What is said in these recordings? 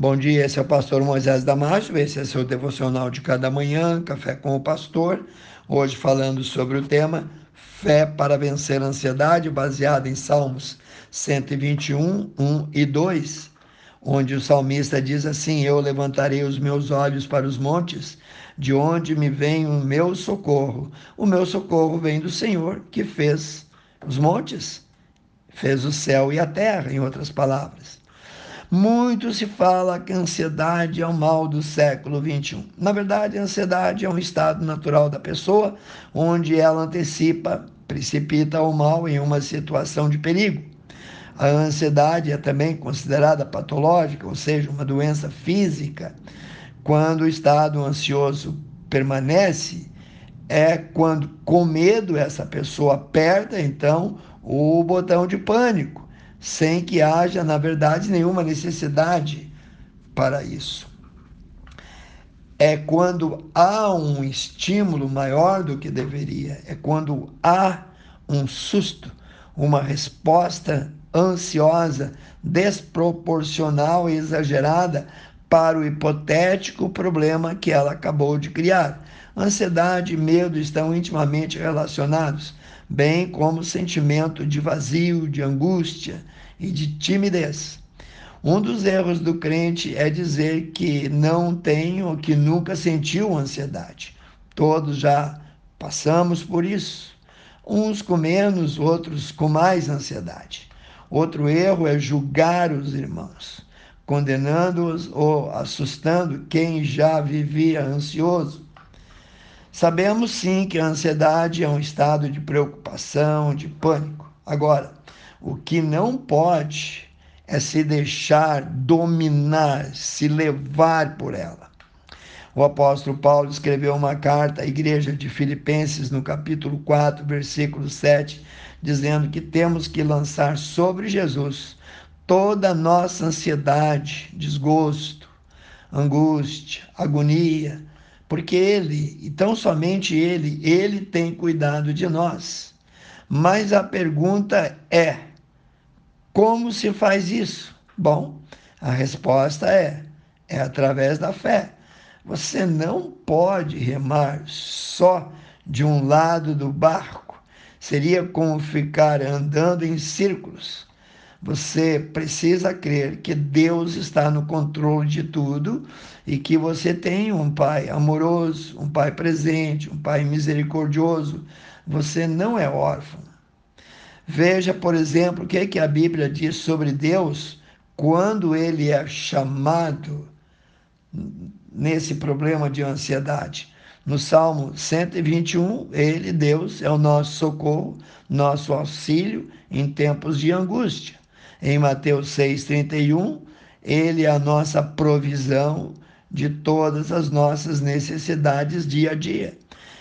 Bom dia, esse é o pastor Moisés Damásio, esse é seu devocional de cada manhã, Café com o Pastor. Hoje falando sobre o tema Fé para vencer a ansiedade, baseado em Salmos 121, 1 e 2, onde o salmista diz assim: Eu levantarei os meus olhos para os montes, de onde me vem o meu socorro. O meu socorro vem do Senhor, que fez os montes, fez o céu e a terra, em outras palavras. Muito se fala que a ansiedade é o mal do século XXI. Na verdade, a ansiedade é um estado natural da pessoa, onde ela antecipa, precipita o mal em uma situação de perigo. A ansiedade é também considerada patológica, ou seja, uma doença física. Quando o estado ansioso permanece, é quando, com medo, essa pessoa aperta então o botão de pânico sem que haja, na verdade, nenhuma necessidade para isso. É quando há um estímulo maior do que deveria, é quando há um susto, uma resposta ansiosa, desproporcional e exagerada para o hipotético problema que ela acabou de criar. Ansiedade e medo estão intimamente relacionados bem como sentimento de vazio, de angústia e de timidez. Um dos erros do crente é dizer que não tem ou que nunca sentiu ansiedade. Todos já passamos por isso. Uns com menos, outros com mais ansiedade. Outro erro é julgar os irmãos, condenando-os ou assustando quem já vivia ansioso. Sabemos sim que a ansiedade é um estado de preocupação, de pânico. Agora, o que não pode é se deixar dominar, se levar por ela. O apóstolo Paulo escreveu uma carta à igreja de Filipenses, no capítulo 4, versículo 7, dizendo que temos que lançar sobre Jesus toda a nossa ansiedade, desgosto, angústia, agonia, porque Ele, e tão somente Ele, Ele tem cuidado de nós. Mas a pergunta é: como se faz isso? Bom, a resposta é: é através da fé. Você não pode remar só de um lado do barco. Seria como ficar andando em círculos. Você precisa crer que Deus está no controle de tudo e que você tem um pai amoroso, um pai presente, um pai misericordioso. Você não é órfão. Veja, por exemplo, o que, é que a Bíblia diz sobre Deus quando ele é chamado nesse problema de ansiedade. No Salmo 121, ele, Deus, é o nosso socorro, nosso auxílio em tempos de angústia. Em Mateus 6,31, Ele é a nossa provisão de todas as nossas necessidades dia a dia.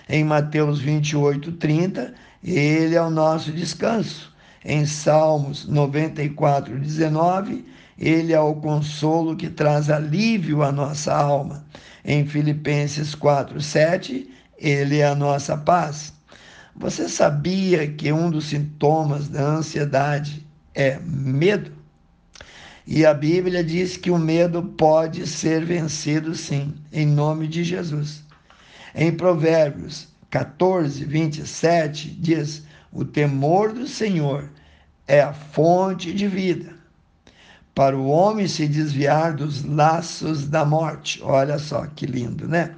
Em Mateus 28,30, Ele é o nosso descanso. Em Salmos 94, 19, Ele é o consolo que traz alívio à nossa alma. Em Filipenses 4, 7, Ele é a nossa paz. Você sabia que um dos sintomas da ansiedade é medo. E a Bíblia diz que o medo pode ser vencido sim, em nome de Jesus. Em Provérbios 14, 27, diz: O temor do Senhor é a fonte de vida, para o homem se desviar dos laços da morte. Olha só que lindo, né?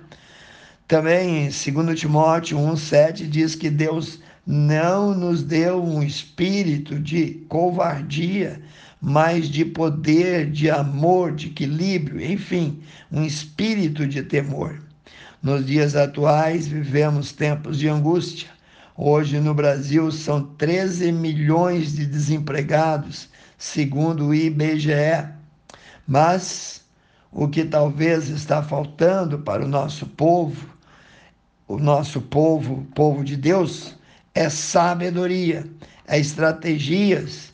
Também em 2 Timóteo 1,7 diz que Deus não nos deu um espírito de covardia, mas de poder, de amor, de equilíbrio, enfim, um espírito de temor. Nos dias atuais vivemos tempos de angústia. Hoje no Brasil são 13 milhões de desempregados, segundo o IBGE. Mas o que talvez está faltando para o nosso povo, o nosso povo, povo de Deus, é sabedoria, é estratégias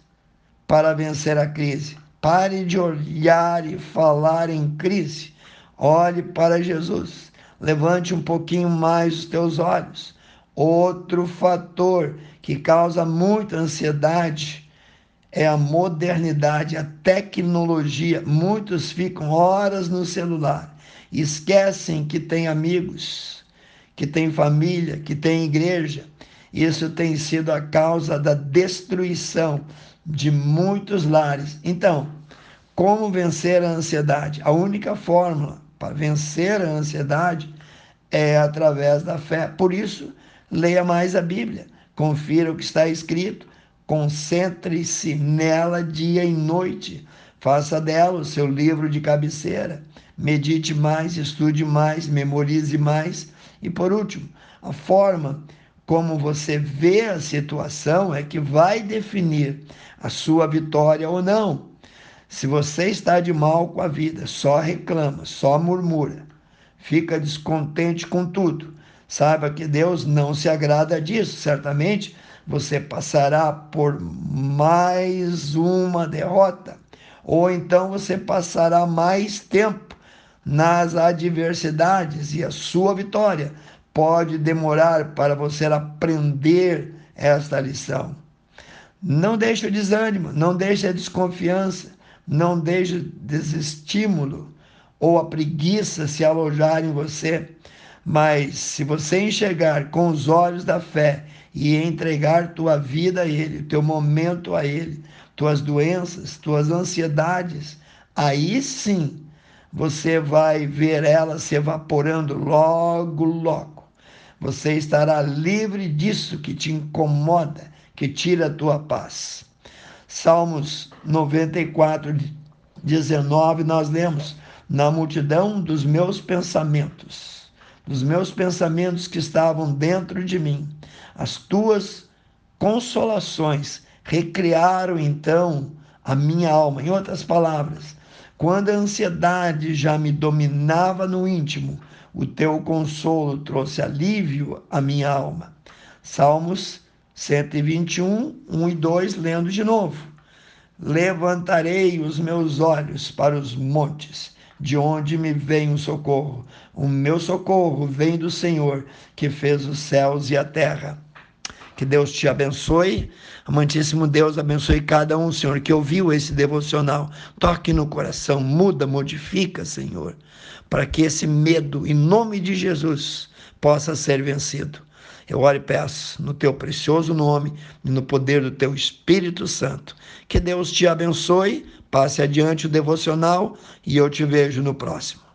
para vencer a crise. Pare de olhar e falar em crise. Olhe para Jesus. Levante um pouquinho mais os teus olhos. Outro fator que causa muita ansiedade é a modernidade, a tecnologia. Muitos ficam horas no celular, esquecem que tem amigos, que tem família, que tem igreja. Isso tem sido a causa da destruição de muitos lares. Então, como vencer a ansiedade? A única fórmula para vencer a ansiedade é através da fé. Por isso, leia mais a Bíblia, confira o que está escrito, concentre-se nela dia e noite, faça dela o seu livro de cabeceira, medite mais, estude mais, memorize mais. E por último, a forma como você vê a situação é que vai definir a sua vitória ou não. Se você está de mal com a vida, só reclama, só murmura, fica descontente com tudo, saiba que Deus não se agrada disso. Certamente você passará por mais uma derrota, ou então você passará mais tempo nas adversidades e a sua vitória pode demorar para você aprender esta lição. Não deixe o desânimo, não deixe a desconfiança, não deixe o desestímulo ou a preguiça se alojar em você. Mas se você enxergar com os olhos da fé e entregar tua vida a Ele, teu momento a Ele, tuas doenças, tuas ansiedades, aí sim você vai ver elas se evaporando logo, logo. Você estará livre disso que te incomoda que tira a tua paz. Salmos 94, 19, nós lemos: Na multidão dos meus pensamentos, dos meus pensamentos que estavam dentro de mim, as tuas consolações recriaram então a minha alma. Em outras palavras, quando a ansiedade já me dominava no íntimo, o teu consolo trouxe alívio à minha alma. Salmos 121, 1 e 2, lendo de novo. Levantarei os meus olhos para os montes, de onde me vem o socorro. O meu socorro vem do Senhor, que fez os céus e a terra. Que Deus te abençoe. Amantíssimo Deus, abençoe cada um, Senhor, que ouviu esse devocional. Toque no coração, muda, modifica, Senhor, para que esse medo, em nome de Jesus, possa ser vencido. Eu oro e peço no teu precioso nome e no poder do teu Espírito Santo. Que Deus te abençoe, passe adiante o devocional e eu te vejo no próximo.